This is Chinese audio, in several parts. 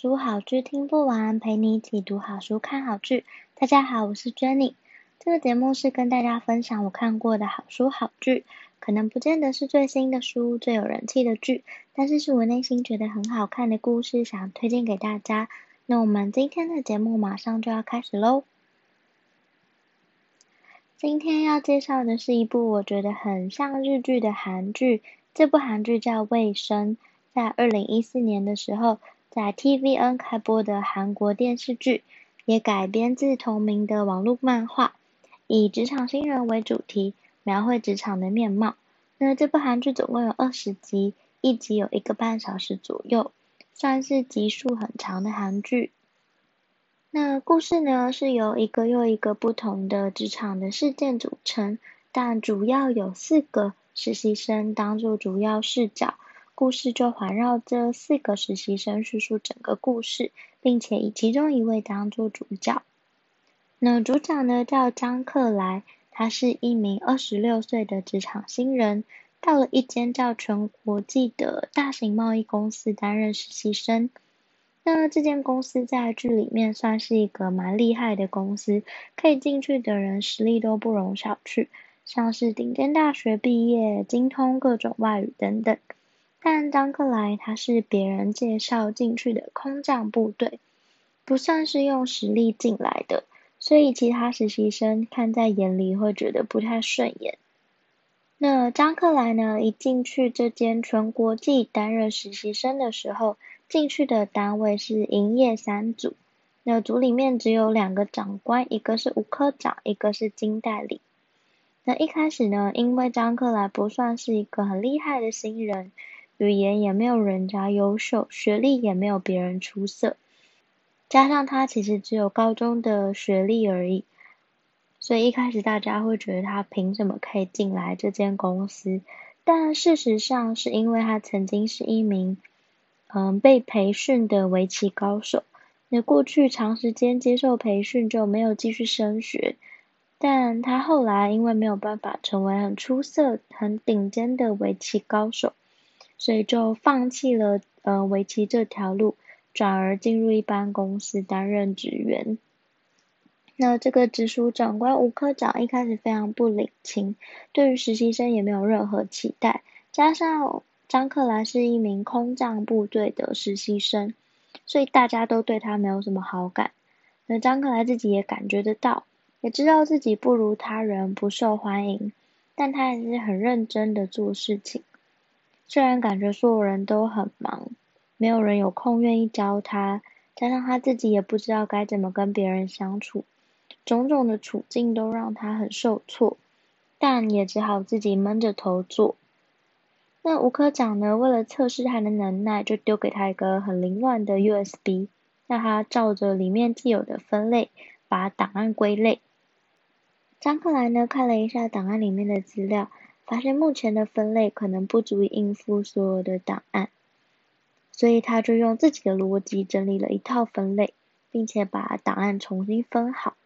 书好剧听不完，陪你一起读好书、看好剧。大家好，我是 Jenny。这个节目是跟大家分享我看过的好书好剧，可能不见得是最新的书、最有人气的剧，但是是我内心觉得很好看的故事，想推荐给大家。那我们今天的节目马上就要开始喽。今天要介绍的是一部我觉得很像日剧的韩剧，这部韩剧叫《卫生》，在二零一四年的时候。在 TVN 开播的韩国电视剧，也改编自同名的网络漫画，以职场新人为主题，描绘职场的面貌。那这部韩剧总共有二十集，一集有一个半小时左右，算是集数很长的韩剧。那故事呢，是由一个又一个不同的职场的事件组成，但主要有四个实习生当做主要视角。故事就环绕这四个实习生叙述整个故事，并且以其中一位当做主角。那主角呢，叫张克莱，他是一名二十六岁的职场新人，到了一间叫全国际的大型贸易公司担任实习生。那这间公司在剧里面算是一个蛮厉害的公司，可以进去的人实力都不容小觑，像是顶尖大学毕业、精通各种外语等等。但张克莱他是别人介绍进去的空降部队，不算是用实力进来的，所以其他实习生看在眼里会觉得不太顺眼。那张克莱呢，一进去这间全国际担任实习生的时候，进去的单位是营业三组，那组里面只有两个长官，一个是吴科长，一个是金代理。那一开始呢，因为张克莱不算是一个很厉害的新人。语言也没有人家优秀，学历也没有别人出色，加上他其实只有高中的学历而已，所以一开始大家会觉得他凭什么可以进来这间公司？但事实上是因为他曾经是一名嗯被培训的围棋高手，那过去长时间接受培训就没有继续升学，但他后来因为没有办法成为很出色、很顶尖的围棋高手。所以就放弃了呃围棋这条路，转而进入一般公司担任职员。那这个直属长官吴科长一开始非常不领情，对于实习生也没有任何期待。加上张克莱是一名空降部队的实习生，所以大家都对他没有什么好感。那张克莱自己也感觉得到，也知道自己不如他人，不受欢迎，但他还是很认真的做事情。虽然感觉所有人都很忙，没有人有空愿意教他，加上他自己也不知道该怎么跟别人相处，种种的处境都让他很受挫，但也只好自己闷着头做。那吴科长呢，为了测试他的能耐，就丢给他一个很凌乱的 USB，让他照着里面既有的分类把档案归类。张克莱呢，看了一下档案里面的资料。发现目前的分类可能不足以应付所有的档案，所以他就用自己的逻辑整理了一套分类，并且把档案重新分好。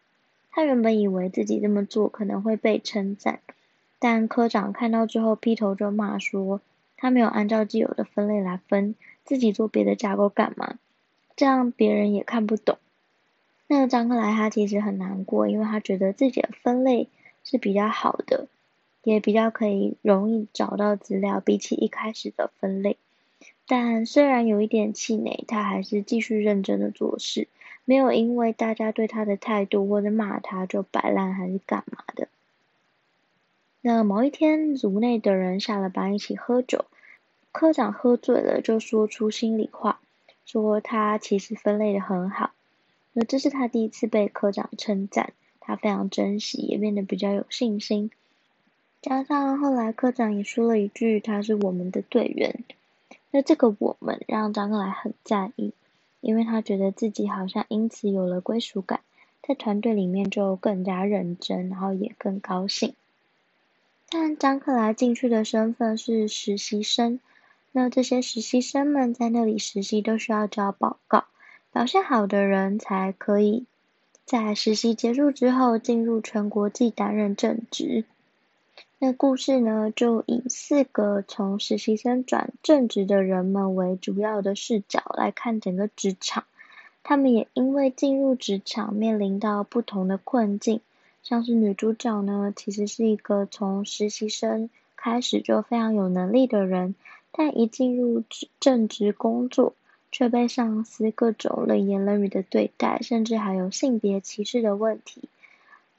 他原本以为自己这么做可能会被称赞，但科长看到之后劈头就骂说：“他没有按照既有的分类来分，自己做别的架构干嘛？这样别人也看不懂。”那个张克莱他其实很难过，因为他觉得自己的分类是比较好的。也比较可以容易找到资料，比起一开始的分类。但虽然有一点气馁，他还是继续认真的做事，没有因为大家对他的态度或者骂他就摆烂还是干嘛的。那某一天，组内的人下了班一起喝酒，科长喝醉了就说出心里话，说他其实分类的很好。那这是他第一次被科长称赞，他非常珍惜，也变得比较有信心。加上后来科长也说了一句：“他是我们的队员。”那这个“我们”让张克莱很在意，因为他觉得自己好像因此有了归属感，在团队里面就更加认真，然后也更高兴。但张克莱进去的身份是实习生，那这些实习生们在那里实习都需要交报告，表现好的人才可以在实习结束之后进入全国际担任正职。那故事呢，就以四个从实习生转正职的人们为主要的视角来看整个职场，他们也因为进入职场面临到不同的困境。像是女主角呢，其实是一个从实习生开始就非常有能力的人，但一进入正职工作，却被上司各种冷言冷语的对待，甚至还有性别歧视的问题。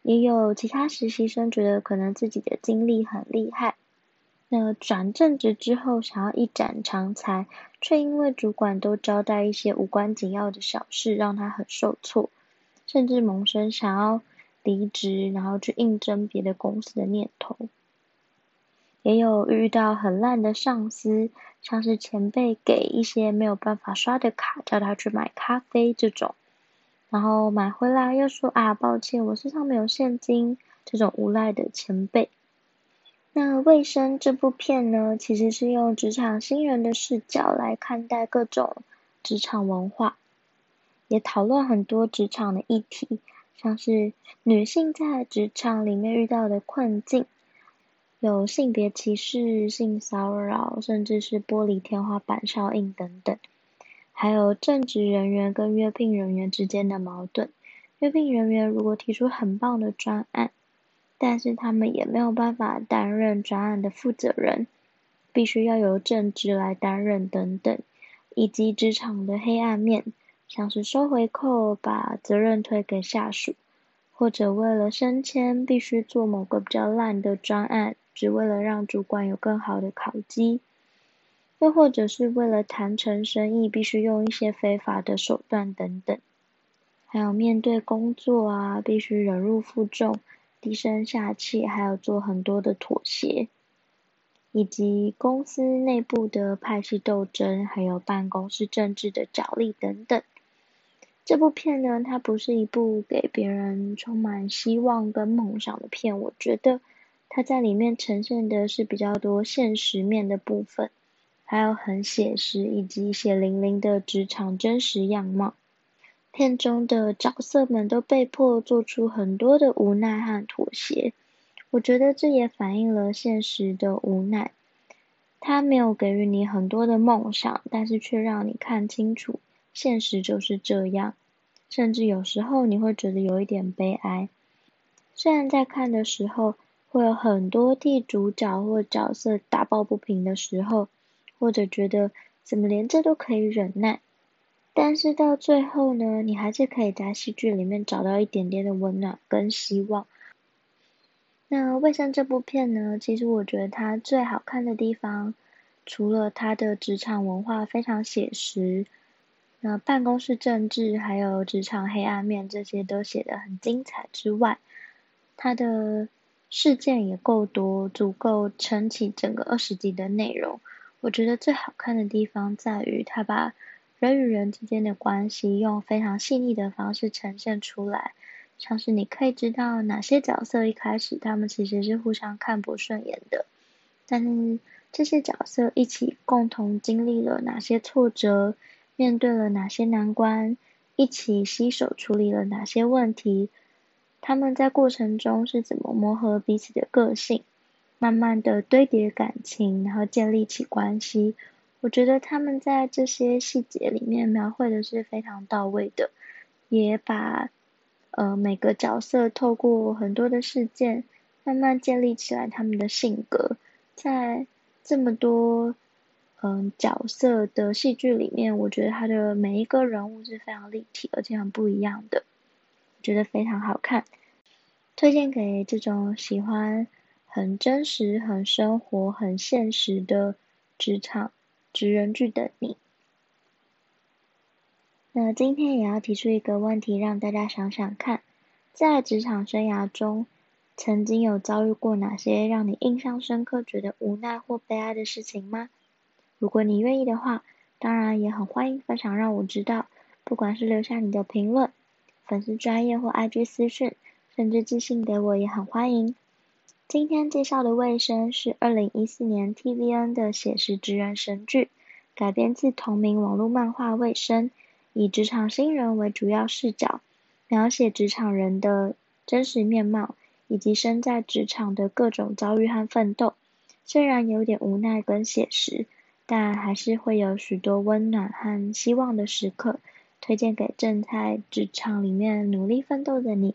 也有其他实习生觉得可能自己的经历很厉害，那转正职之后想要一展长才，却因为主管都交代一些无关紧要的小事，让他很受挫，甚至萌生想要。离职，然后去应征别的公司的念头，也有遇到很烂的上司，像是前辈给一些没有办法刷的卡，叫他去买咖啡这种，然后买回来又说啊，抱歉，我身上没有现金，这种无赖的前辈。那《卫生》这部片呢，其实是用职场新人的视角来看待各种职场文化，也讨论很多职场的议题。像是女性在职场里面遇到的困境，有性别歧视、性骚扰，甚至是玻璃天花板效应等等，还有正职人员跟约聘人员之间的矛盾。约聘人员如果提出很棒的专案，但是他们也没有办法担任专案的负责人，必须要由正职来担任等等，以及职场的黑暗面。像是收回扣，把责任推给下属，或者为了升迁必须做某个比较烂的专案，只为了让主管有更好的考绩，又或者是为了谈成生意必须用一些非法的手段等等。还有面对工作啊，必须忍辱负重、低声下气，还有做很多的妥协，以及公司内部的派系斗争，还有办公室政治的角力等等。这部片呢，它不是一部给别人充满希望跟梦想的片，我觉得它在里面呈现的是比较多现实面的部分，还有很写实以及血淋淋的职场真实样貌。片中的角色们都被迫做出很多的无奈和妥协，我觉得这也反映了现实的无奈。它没有给予你很多的梦想，但是却让你看清楚。现实就是这样，甚至有时候你会觉得有一点悲哀。虽然在看的时候会有很多替主角或角色打抱不平的时候，或者觉得怎么连这都可以忍耐，但是到最后呢，你还是可以在戏剧里面找到一点点的温暖跟希望。那《未生》这部片呢，其实我觉得它最好看的地方，除了它的职场文化非常写实。那办公室政治还有职场黑暗面这些都写得很精彩之外，它的事件也够多，足够撑起整个二十集的内容。我觉得最好看的地方在于，他把人与人之间的关系用非常细腻的方式呈现出来，像是你可以知道哪些角色一开始他们其实是互相看不顺眼的，但是这些角色一起共同经历了哪些挫折。面对了哪些难关，一起携手处理了哪些问题，他们在过程中是怎么磨合彼此的个性，慢慢的堆叠感情，然后建立起关系。我觉得他们在这些细节里面描绘的是非常到位的，也把呃每个角色透过很多的事件，慢慢建立起来他们的性格，在这么多。嗯，角色的戏剧里面，我觉得他的每一个人物是非常立体，而且很不一样的，觉得非常好看，推荐给这种喜欢很真实、很生活、很现实的职场职人剧的你。那今天也要提出一个问题，让大家想想看，在职场生涯中，曾经有遭遇过哪些让你印象深刻、觉得无奈或悲哀的事情吗？如果你愿意的话，当然也很欢迎分享，让我知道。不管是留下你的评论、粉丝专业或 IG 私讯，甚至寄信给我也很欢迎。今天介绍的《卫生》是二零一四年 TVN 的写实职人神剧，改编自同名网络漫画《卫生》，以职场新人为主要视角，描写职场人的真实面貌，以及身在职场的各种遭遇和奋斗。虽然有点无奈跟写实，但还是会有许多温暖和希望的时刻，推荐给正在职场里面努力奋斗的你。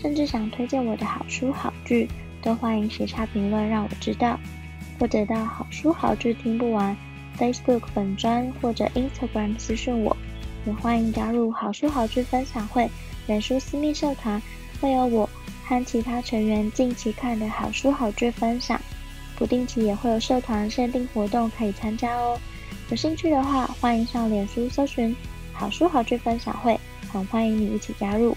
甚至想推荐我的好书好剧，都欢迎写下评论让我知道。或者到好书好剧听不完 Facebook 粉专或者 Instagram 私讯我，也欢迎加入好书好剧分享会脸书私密社团，会有我和其他成员近期看的好书好剧分享，不定期也会有社团限定活动可以参加哦。有兴趣的话，欢迎上脸书搜寻好书好剧分享会，很欢迎你一起加入。